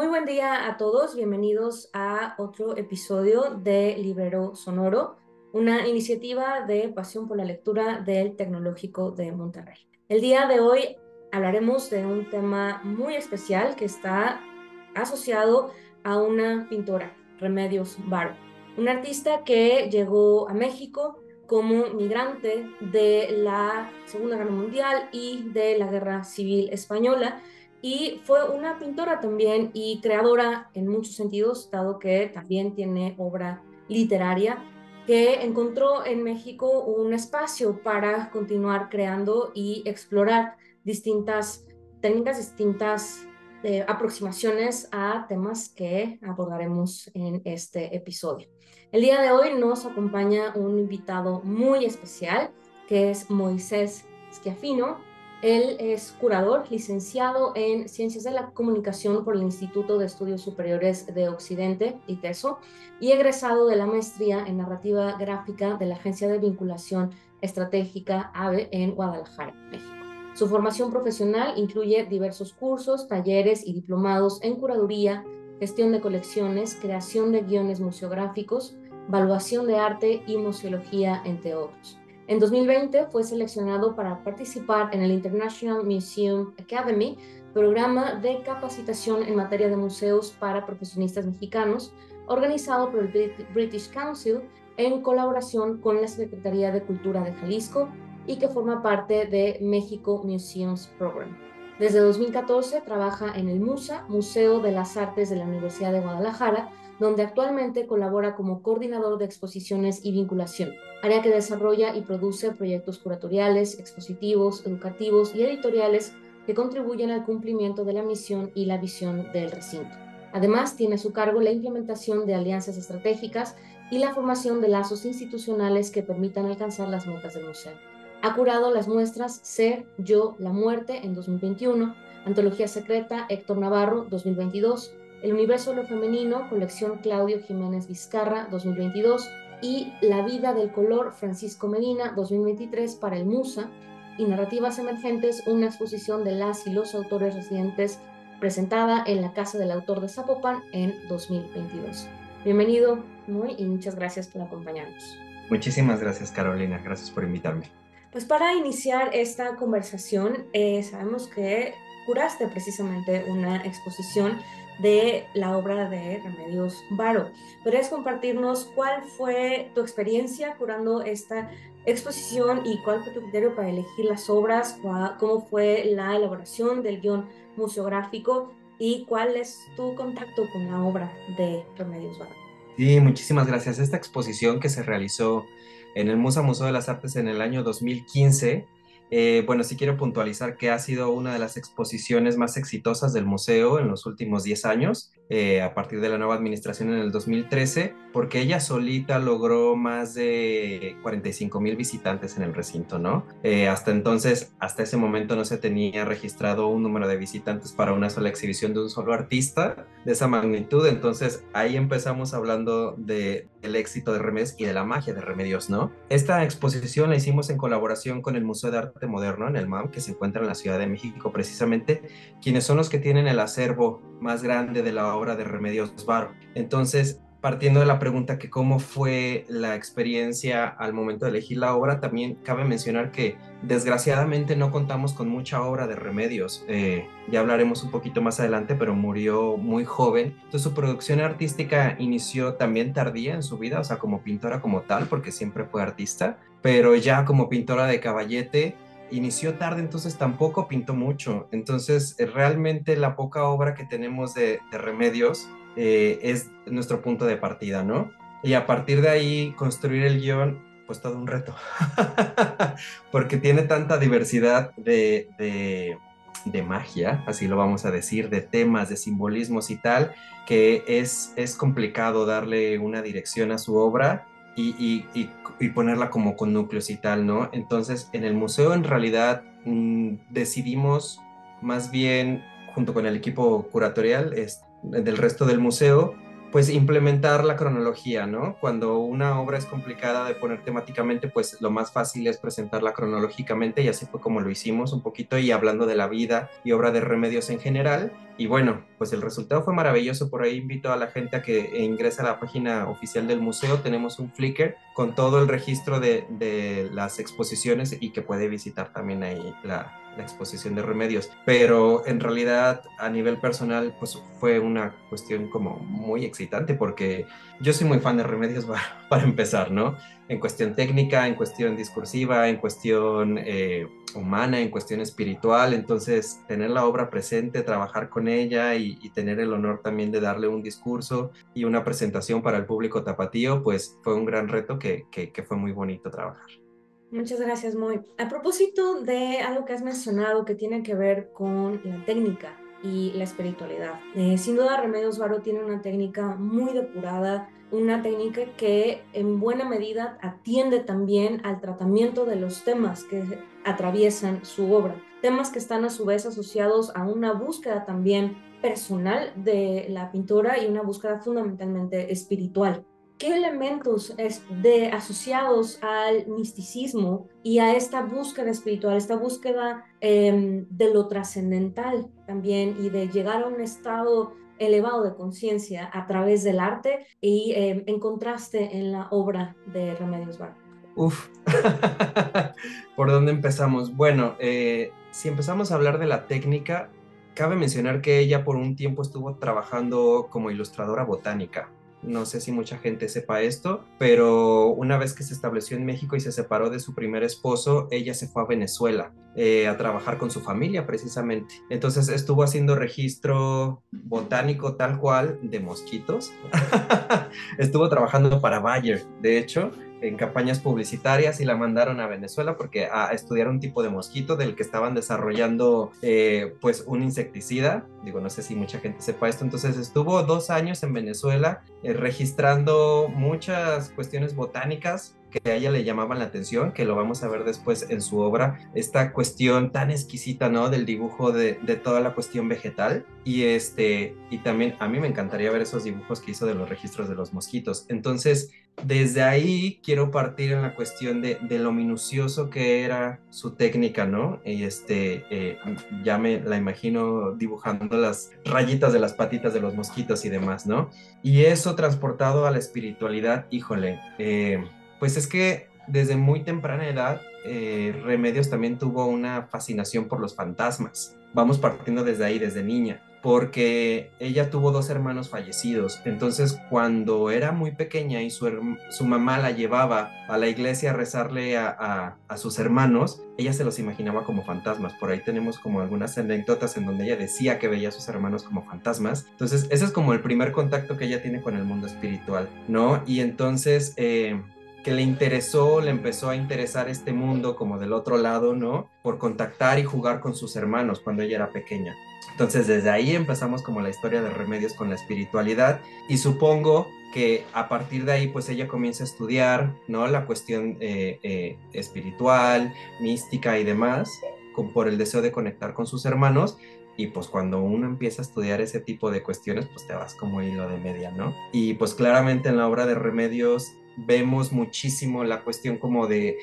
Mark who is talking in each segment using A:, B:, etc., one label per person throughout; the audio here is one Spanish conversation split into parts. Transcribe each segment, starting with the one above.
A: Muy buen día a todos, bienvenidos a otro episodio de Libero Sonoro, una iniciativa de pasión por la lectura del Tecnológico de Monterrey. El día de hoy hablaremos de un tema muy especial que está asociado a una pintora, Remedios Varo, una artista que llegó a México como migrante de la Segunda Guerra Mundial y de la Guerra Civil Española y fue una pintora también y creadora en muchos sentidos, dado que también tiene obra literaria, que encontró en México un espacio para continuar creando y explorar distintas técnicas, distintas eh, aproximaciones a temas que abordaremos en este episodio. El día de hoy nos acompaña un invitado muy especial, que es Moisés Schiafino, él es curador, licenciado en Ciencias de la Comunicación por el Instituto de Estudios Superiores de Occidente, ITESO, y egresado de la maestría en Narrativa Gráfica de la Agencia de Vinculación Estratégica AVE en Guadalajara, México. Su formación profesional incluye diversos cursos, talleres y diplomados en curaduría, gestión de colecciones, creación de guiones museográficos, evaluación de arte y museología, entre otros. En 2020 fue seleccionado para participar en el International Museum Academy, programa de capacitación en materia de museos para profesionistas mexicanos, organizado por el British Council en colaboración con la Secretaría de Cultura de Jalisco y que forma parte de México Museums Program. Desde 2014 trabaja en el MUSA, Museo de las Artes de la Universidad de Guadalajara, donde actualmente colabora como coordinador de exposiciones y vinculación, área que desarrolla y produce proyectos curatoriales, expositivos, educativos y editoriales que contribuyen al cumplimiento de la misión y la visión del recinto. Además, tiene a su cargo la implementación de alianzas estratégicas y la formación de lazos institucionales que permitan alcanzar las metas del museo. Ha curado las muestras Ser, Yo, La Muerte en 2021, Antología Secreta Héctor Navarro 2022, el universo lo femenino, colección Claudio Jiménez Vizcarra 2022 y La vida del color Francisco Medina 2023 para el Musa y Narrativas Emergentes, una exposición de las y los autores residentes presentada en la Casa del Autor de Zapopan en 2022. Bienvenido, muy y muchas gracias por acompañarnos.
B: Muchísimas gracias, Carolina. Gracias por invitarme.
A: Pues para iniciar esta conversación, eh, sabemos que curaste precisamente una exposición de la obra de Remedios Varo. ¿Podrías compartirnos cuál fue tu experiencia curando esta exposición y cuál fue tu criterio para elegir las obras, cómo fue la elaboración del guion museográfico y cuál es tu contacto con la obra de Remedios Varo?
B: Sí, muchísimas gracias. Esta exposición que se realizó en el Musa Museo de las Artes en el año 2015 eh, bueno, sí quiero puntualizar que ha sido una de las exposiciones más exitosas del museo en los últimos 10 años, eh, a partir de la nueva administración en el 2013, porque ella solita logró más de 45 mil visitantes en el recinto, ¿no? Eh, hasta entonces, hasta ese momento no se tenía registrado un número de visitantes para una sola exhibición de un solo artista de esa magnitud, entonces ahí empezamos hablando de, del éxito de Remedios y de la magia de Remedios, ¿no? Esta exposición la hicimos en colaboración con el Museo de Arte moderno en el MAM, que se encuentra en la Ciudad de México, precisamente, quienes son los que tienen el acervo más grande de la obra de Remedios Varo. Entonces, partiendo de la pregunta que cómo fue la experiencia al momento de elegir la obra, también cabe mencionar que desgraciadamente no contamos con mucha obra de remedios. Eh, ya hablaremos un poquito más adelante, pero murió muy joven. Entonces su producción artística inició también tardía en su vida, o sea, como pintora como tal, porque siempre fue artista, pero ya como pintora de caballete inició tarde, entonces tampoco pintó mucho. Entonces, eh, realmente la poca obra que tenemos de, Remedios eh, es nuestro punto de partida, ¿no? Y a partir de ahí, construir el guion, pues todo un reto, porque tiene tanta diversidad de, de, magia, así lo vamos a decir, de temas, de simbolismos y tal, que es, es complicado darle una dirección a su obra y, y, ponerla como con núcleos y tal, ¿no? Entonces, en el museo en realidad mm, decidimos más bien, junto con el equipo curatorial es, del resto del museo, pues implementar la cronología, ¿no? Cuando una obra es complicada de poner temáticamente, pues lo más fácil es presentarla cronológicamente y así fue como lo hicimos un poquito y hablando de la vida y obra de remedios en general. Y bueno, pues el resultado fue maravilloso. Por ahí invito a la gente a que ingrese a la página oficial del museo. Tenemos un Flickr con todo el registro de, de las exposiciones y que puede visitar también ahí la, la exposición de remedios, pero en realidad a nivel personal pues fue una cuestión como muy excitante porque yo soy muy fan de remedios para, empezar, ¿no? En cuestión técnica, en cuestión discursiva, en cuestión eh, humana, en cuestión espiritual, entonces tener la obra presente, trabajar con ella y, tener el honor también de darle un discurso y una presentación para el público tapatío, pues fue un gran reto que fue muy bonito trabajar.
A: Muchas gracias, Moy. A propósito de algo que has mencionado que tiene que ver con la técnica y la espiritualidad. Eh, sin duda, Remedios Varo tiene una técnica muy depurada, una técnica que en buena medida atiende también al tratamiento de los temas que atraviesan su obra, temas que están a su vez asociados a una búsqueda también personal de la pintora y una búsqueda fundamentalmente espiritual qué elementos de, asociados al misticismo y a esta búsqueda espiritual, esta búsqueda em, de lo trascendental también y de llegar a un estado elevado de conciencia a través del arte y em, en contraste en la obra de Remedios Bar.
B: Uf, ¿por dónde empezamos? Bueno, eh, si empezamos a hablar de la técnica, cabe mencionar que ella por un tiempo estuvo trabajando como ilustradora botánica. No sé si mucha gente sepa esto, pero una vez que se estableció en México y se separó de su primer esposo, ella se fue a Venezuela eh, a trabajar con su familia precisamente. Entonces estuvo haciendo registro botánico tal cual de mosquitos. estuvo trabajando para Bayer, de hecho, en campañas publicitarias y la mandaron a Venezuela porque a, estudiar un tipo de mosquito del que estaban desarrollando eh, pues un insecticida. Digo, no sé si mucha gente sepa esto. Entonces estuvo dos años en Venezuela eh, registrando muchas cuestiones botánicas que a ella le llamaban la atención, que lo vamos a ver después en su obra, esta cuestión tan exquisita, ¿no? Del dibujo de, de, toda la cuestión vegetal. Y, este, y también a mí me encantaría ver esos dibujos que hizo de los registros de los mosquitos. Entonces, desde ahí quiero partir en la cuestión de, lo minucioso que era su técnica, ¿no? Y este, eh, ya me la imagino dibujando las rayitas de las patitas de los mosquitos y demás, ¿no? Y eso transportado a la espiritualidad, híjole, eh, pues es que desde muy temprana edad, eh, Remedios también tuvo una fascinación por los fantasmas. Vamos partiendo desde ahí, desde niña, porque ella tuvo dos hermanos fallecidos. Entonces, cuando era muy pequeña y su, mamá la llevaba a la iglesia a rezarle a, a, sus hermanos, ella se los imaginaba como fantasmas. Por ahí tenemos como algunas anécdotas en donde ella decía que veía a sus hermanos como fantasmas. Entonces, ese es como el primer contacto que ella tiene con el mundo espiritual, ¿no? Y entonces... Eh, que le interesó, le empezó a interesar este mundo como del otro lado, ¿no? Por contactar y jugar con sus hermanos cuando ella era pequeña. Entonces desde ahí empezamos como la historia de Remedios con la espiritualidad y supongo que a partir de ahí pues ella comienza a estudiar, ¿no? La cuestión eh, eh, espiritual, mística y demás, con, por el deseo de conectar con sus hermanos y pues cuando uno empieza a estudiar ese tipo de cuestiones, pues te vas como hilo de media, ¿no? Y pues claramente en la obra de Remedios vemos muchísimo la cuestión como de,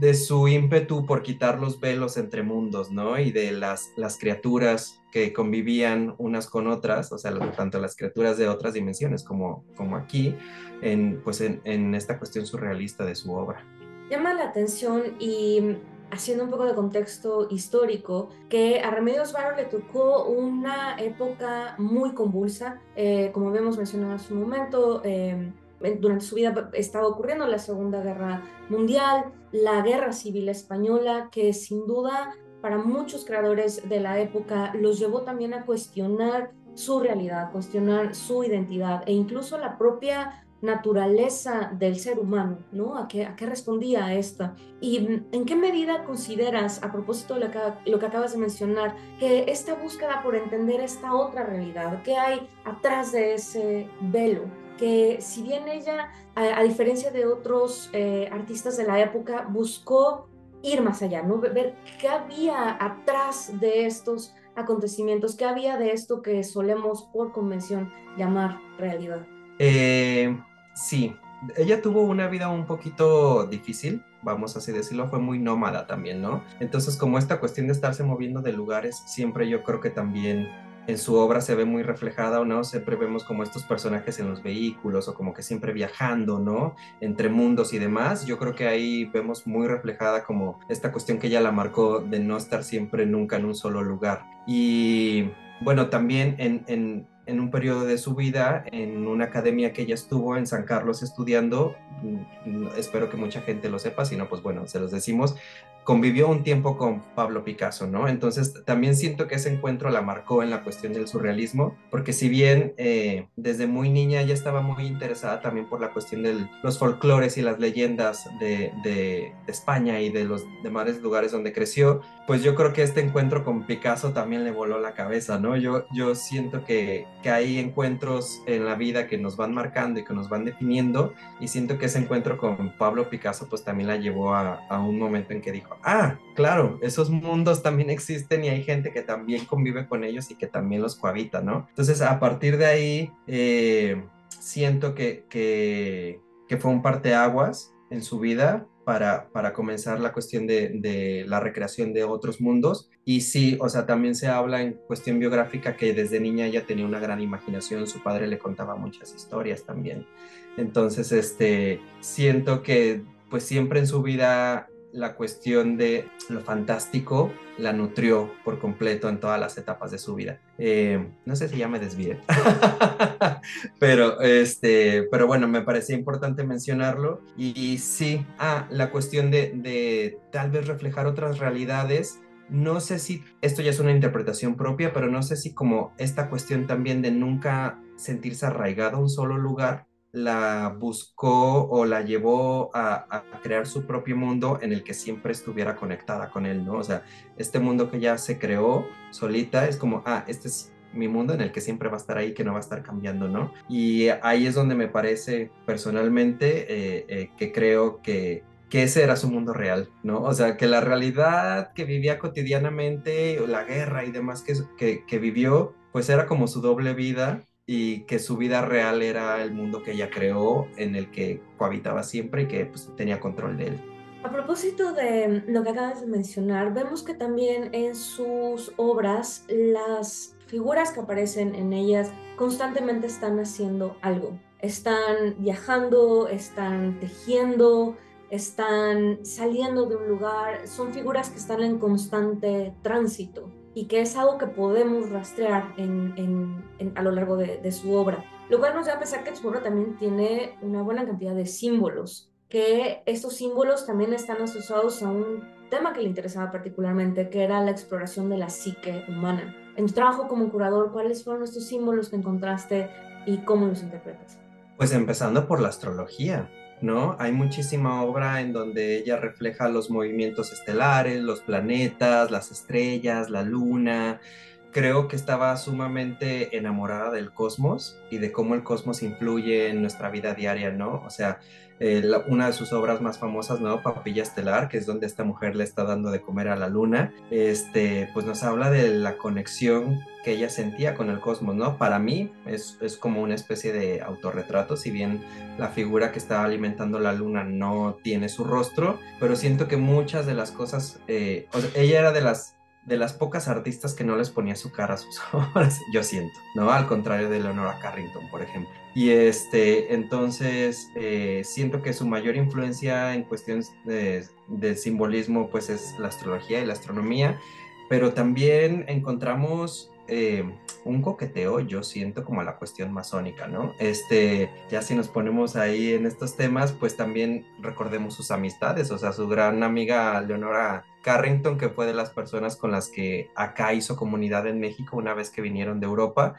B: de su ímpetu por quitar los velos entre mundos, ¿no? Y de las, las criaturas que convivían unas con otras, o sea, tanto las criaturas de otras dimensiones como, como aquí, en, pues en, en esta cuestión surrealista de su obra.
A: Llama la atención y haciendo un poco de contexto histórico, que a Remedios Varo le tocó una época muy convulsa, eh, como habíamos mencionado hace un momento, eh, durante su vida estaba ocurriendo la Segunda Guerra Mundial, la Guerra Civil Española, que sin duda para muchos creadores de la época los llevó también a cuestionar su realidad, cuestionar su identidad e incluso la propia naturaleza del ser humano, ¿no? ¿A qué, a qué respondía a esta? ¿Y en qué medida consideras, a propósito de lo que, lo que acabas de mencionar, que esta búsqueda por entender esta otra realidad, qué hay atrás de ese velo? que si bien ella, a, diferencia de otros eh, artistas de la época, buscó ir más allá, ¿no? ver qué había atrás de estos acontecimientos, qué había de esto que solemos por convención llamar realidad.
B: Eh, sí, ella tuvo una vida un poquito difícil, vamos así decirlo, fue muy nómada también, ¿no? Entonces, como esta cuestión de estarse moviendo de lugares, siempre yo creo que también en su obra se ve muy reflejada o no, siempre vemos como estos personajes en los vehículos o como que siempre viajando, ¿no? Entre mundos y demás. Yo creo que ahí vemos muy reflejada como esta cuestión que ella la marcó de no estar siempre nunca en un solo lugar. Y bueno, también en, en en un periodo de su vida en una academia que ella estuvo en San Carlos estudiando, mm, espero que mucha gente lo sepa, si no, pues bueno, se los decimos, convivió un tiempo con Pablo Picasso, ¿no? Entonces también siento que ese encuentro la marcó en la cuestión del surrealismo, porque si bien eh, desde muy niña ella estaba muy interesada también por la cuestión de los folclores y las leyendas de, de, España y de los demás lugares donde creció, pues yo creo que este encuentro con Picasso también le voló la cabeza, ¿no? Yo, yo siento que, que hay encuentros en la vida que nos van marcando y que nos van definiendo, y siento que ese encuentro con Pablo Picasso pues también la llevó a, a un momento en que dijo, ah, claro, esos mundos también existen y hay gente que también convive con ellos y que también los cohabita, ¿no? Entonces, a partir de ahí, eh, siento que, que, fue un parteaguas en su vida para, para, comenzar la cuestión de, de, la recreación de otros mundos. Y sí, o sea, también se habla en cuestión biográfica que desde niña ella tenía una gran imaginación, su padre le contaba muchas historias también. Entonces, este, siento que pues siempre en su vida la cuestión de lo fantástico la nutrió por completo en todas las etapas de su vida. Eh, no sé si ya me desvíe, pero, este, pero bueno, me parecía importante mencionarlo. Y, sí, ah, la cuestión de, de tal vez reflejar otras realidades no sé si esto ya es una interpretación propia, pero no sé si como esta cuestión también de nunca sentirse arraigado a un solo lugar, la buscó o la llevó a, crear su propio mundo en el que siempre estuviera conectada con él, ¿no? O sea, este mundo que ya se creó solita es como, ah, este es mi mundo en el que siempre va a estar ahí, que no va a estar cambiando, ¿no? Y ahí es donde me parece personalmente eh, eh, que creo que, que ese era su mundo real, ¿no? O sea, que la realidad que vivía cotidianamente, la guerra y demás que, que, que vivió, pues era como su doble vida y que su vida real era el mundo que ella creó, en el que cohabitaba siempre y que pues, tenía control de él.
A: A propósito de lo que acabas de mencionar, vemos que también en sus obras las figuras que aparecen en ellas constantemente están haciendo algo. Están viajando, están tejiendo, están saliendo de un lugar, son figuras que están en constante tránsito y que es algo que podemos rastrear a lo largo de, su obra. Lo cual nos a pensar que su obra también tiene una buena cantidad de símbolos, que estos símbolos también están asociados a un tema que le interesaba particularmente, que era la exploración de la psique humana. En tu trabajo como curador, ¿cuáles fueron estos símbolos que encontraste y cómo los interpretas?
B: Pues empezando por la astrología. ¿No? Hay muchísima obra en donde ella refleja los movimientos estelares, los planetas, las estrellas, la luna. Creo que estaba sumamente enamorada del cosmos y de cómo el cosmos influye en nuestra vida diaria, ¿no? O sea, eh, una de sus obras más famosas, ¿no? Papilla Estelar, que es donde esta mujer le está dando de comer a la luna, este, pues nos habla de la conexión que ella sentía con el cosmos, ¿no? Para mí es, es como una especie de autorretrato, si bien la figura que está alimentando la luna no tiene su rostro, pero siento que muchas de las cosas, eh, ella era de las de las pocas artistas que no les ponía su cara a sus obras, yo siento, ¿no? Al contrario de Leonora Carrington, por ejemplo. Y este, entonces, eh, siento que su mayor influencia en cuestiones de, simbolismo, pues es la astrología y la astronomía, pero también encontramos eh, un coqueteo, yo siento como la cuestión masónica, ¿no? Este, ya si nos ponemos ahí en estos temas, pues también recordemos sus amistades, o sea, su gran amiga Leonora Carrington, que fue de las personas con las que acá hizo comunidad en México una vez que vinieron de Europa,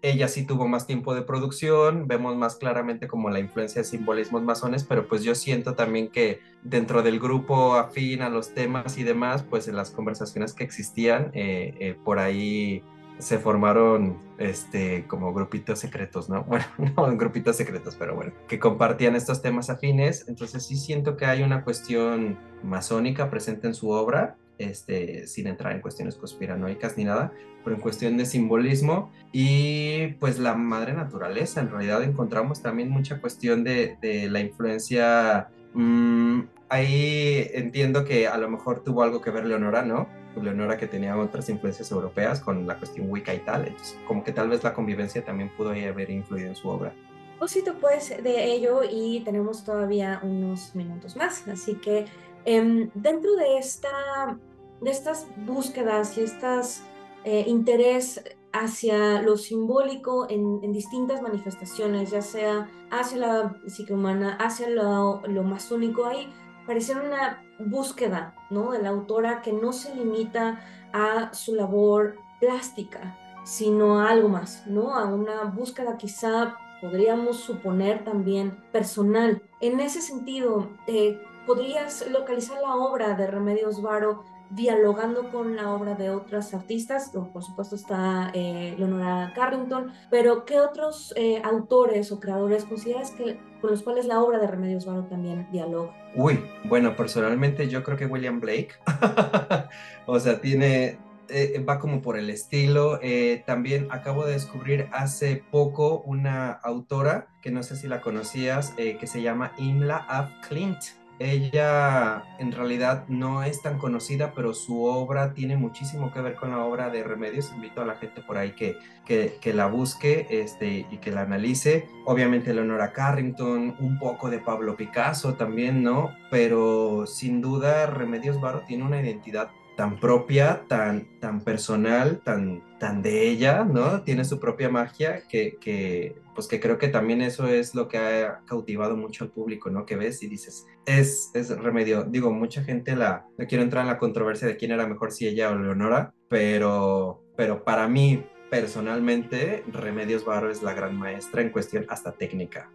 B: ella sí tuvo más tiempo de producción, vemos más claramente como la influencia de simbolismos masones, pero pues yo siento también que dentro del grupo afín a los temas y demás, pues en las conversaciones que existían, eh, eh, por ahí se formaron este como grupitos secretos, ¿no? Bueno, no grupitos secretos, pero bueno, que compartían estos temas afines, entonces sí siento que hay una cuestión masónica presente en su obra este, sin entrar en cuestiones conspiranoicas ni nada, pero en cuestión de simbolismo y pues la madre naturaleza. En realidad encontramos también mucha cuestión de, de la influencia. Mmm, ahí entiendo que a lo mejor tuvo algo que ver Leonora, ¿no? Leonora que tenía otras influencias europeas con la cuestión Wicca y tal, entonces como que tal vez la convivencia también pudo haber influido en su obra.
A: Poquito pues de ello y tenemos todavía unos minutos más, así que eh, dentro de, esta, de estas búsquedas y estas eh, interés hacia lo simbólico en, en, distintas manifestaciones, ya sea hacia la psique humana, hacia lo, lo masónico, hay pareciera una búsqueda ¿no? de la autora que no se limita a su labor plástica, sino a algo más, ¿no? a una búsqueda quizá podríamos suponer también personal. En ese sentido, eh, ¿podrías localizar la obra de Remedios Varo dialogando con la obra de otras artistas, por supuesto está eh, Leonora Carrington, pero ¿qué otros eh, autores o creadores consideras que con los cuales la obra de Remedios Varo también dialoga?
B: Uy, bueno, personalmente yo creo que William Blake, o sea, tiene, eh, va como por el estilo. Eh, también acabo de descubrir hace poco una autora que no sé si la conocías, eh, que se llama Imla Af Clint. Ella en realidad no es tan conocida, pero su obra tiene muchísimo que ver con la obra de Remedios. Invito a la gente por ahí que, que, que la busque este, y que la analice. Obviamente Leonora Carrington, un poco de Pablo Picasso también, ¿no? Pero sin duda Remedios Varo tiene una identidad tan propia, tan, tan personal, tan, tan de ella, ¿no? Tiene su propia magia que, que, pues que creo que también eso es lo que ha cautivado mucho al público, ¿no? Que ves y dices, es, es remedio. Digo, mucha gente la, no quiero entrar en la controversia de quién era mejor, si ella o Leonora, pero, pero para mí, personalmente, Remedios Barro es la gran maestra en cuestión hasta técnica.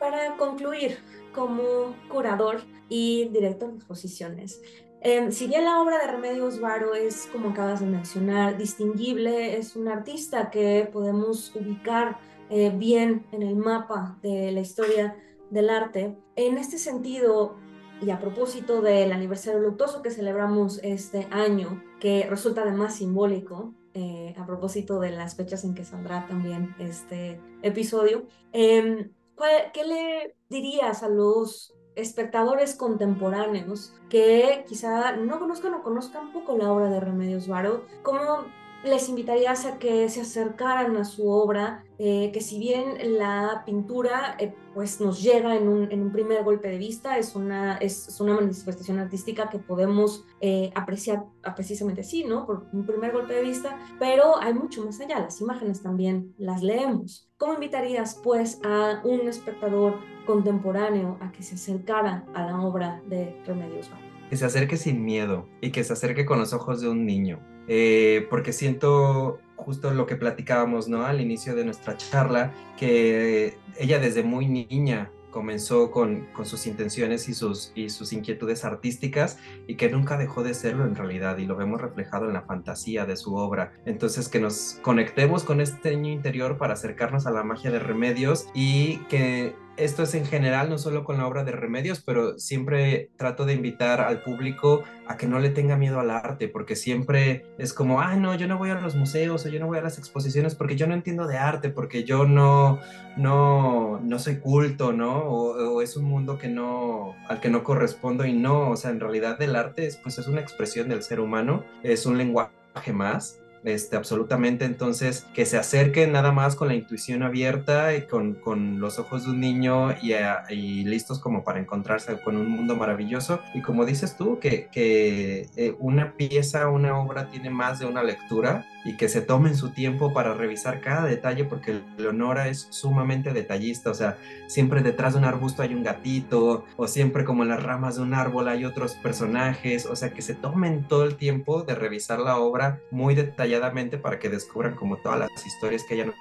A: Para concluir, como curador y director de exposiciones, eh, si bien la obra de Remedios Varo es, como acabas de mencionar, distinguible, es un artista que podemos ubicar eh, bien en el mapa de la historia del arte, en este sentido, y a propósito del aniversario luctuoso que celebramos este año, que resulta además simbólico, eh, a propósito de las fechas en que saldrá también este episodio, eh, ¿qué le dirías a los espectadores contemporáneos que quizá no conozcan o conozcan poco la obra de Remedios Varo, ¿cómo les invitarías a que se acercaran a su obra, eh, que si bien la pintura eh, pues nos llega en un, en un, primer golpe de vista, es una, es, es una manifestación artística que podemos eh, apreciar precisamente así, ¿no? Por un primer golpe de vista, pero hay mucho más allá, las imágenes también las leemos. ¿Cómo invitarías pues a un espectador contemporáneo a que se acercara a la obra de Remedios Varo?
B: Que se acerque sin miedo y que se acerque con los ojos de un niño eh, porque siento justo lo que platicábamos, ¿no? Al inicio de nuestra charla, que ella desde muy niña comenzó con, con, sus intenciones y sus, y sus inquietudes artísticas y que nunca dejó de serlo en realidad y lo vemos reflejado en la fantasía de su obra. Entonces que nos conectemos con este niño interior para acercarnos a la magia de remedios y que esto es en general, no solo con la obra de Remedios, pero siempre trato de invitar al público a que no le tenga miedo al arte, porque siempre es como, ah, no, yo no voy a los museos o yo no voy a las exposiciones porque yo no entiendo de arte, porque yo no, no, no soy culto, ¿no? O, es un mundo que no, al que no correspondo y no, o sea, en realidad el arte es, pues es una expresión del ser humano, es un lenguaje más este, absolutamente. Entonces, que se acerquen nada más con la intuición abierta y con, con los ojos de un niño y, a, y, listos como para encontrarse con un mundo maravilloso. Y como dices tú, que, que eh, una pieza, una obra tiene más de una lectura y que se tomen su tiempo para revisar cada detalle porque Leonora es sumamente detallista, o sea, siempre detrás de un arbusto hay un gatito o siempre como en las ramas de un árbol hay otros personajes, o sea, que se tomen todo el tiempo de revisar la obra muy detalladamente para que descubran como todas las historias que ella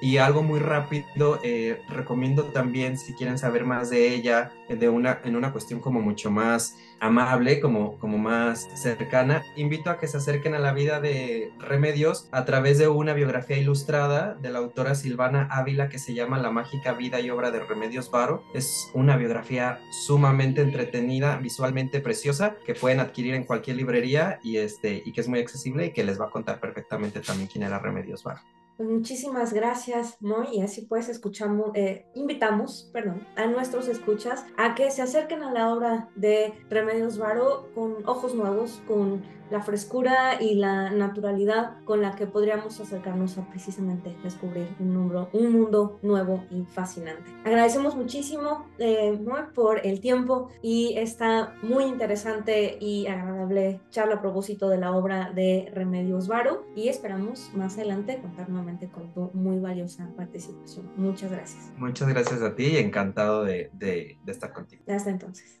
B: Y algo muy rápido, eh, recomiendo también, si quieren saber más de ella, de una, en una cuestión como mucho más amable, como, como más cercana, invito a que se acerquen a la vida de Remedios a través de una biografía ilustrada de la autora Silvana Ávila que se llama La mágica vida y obra de Remedios Varo. Es una biografía sumamente entretenida, visualmente preciosa, que pueden adquirir en cualquier librería y, este, y que es muy accesible y que les va a contar perfectamente también quién era Remedios Varo.
A: Pues muchísimas gracias, Moy, y así pues escuchamos, eh, invitamos, perdón, a nuestros escuchas a que se acerquen a la obra de Remedios Varo con ojos nuevos, con la frescura y la naturalidad con la que podríamos acercarnos a precisamente descubrir un, mundo, un mundo nuevo y fascinante. Agradecemos muchísimo eh, por el tiempo y esta muy interesante y agradable charla a propósito de la obra de Remedios Varo y esperamos más adelante contar nuevamente con tu muy valiosa participación. Muchas gracias.
B: Muchas gracias a ti y encantado de, de, de estar contigo.
A: Hasta entonces.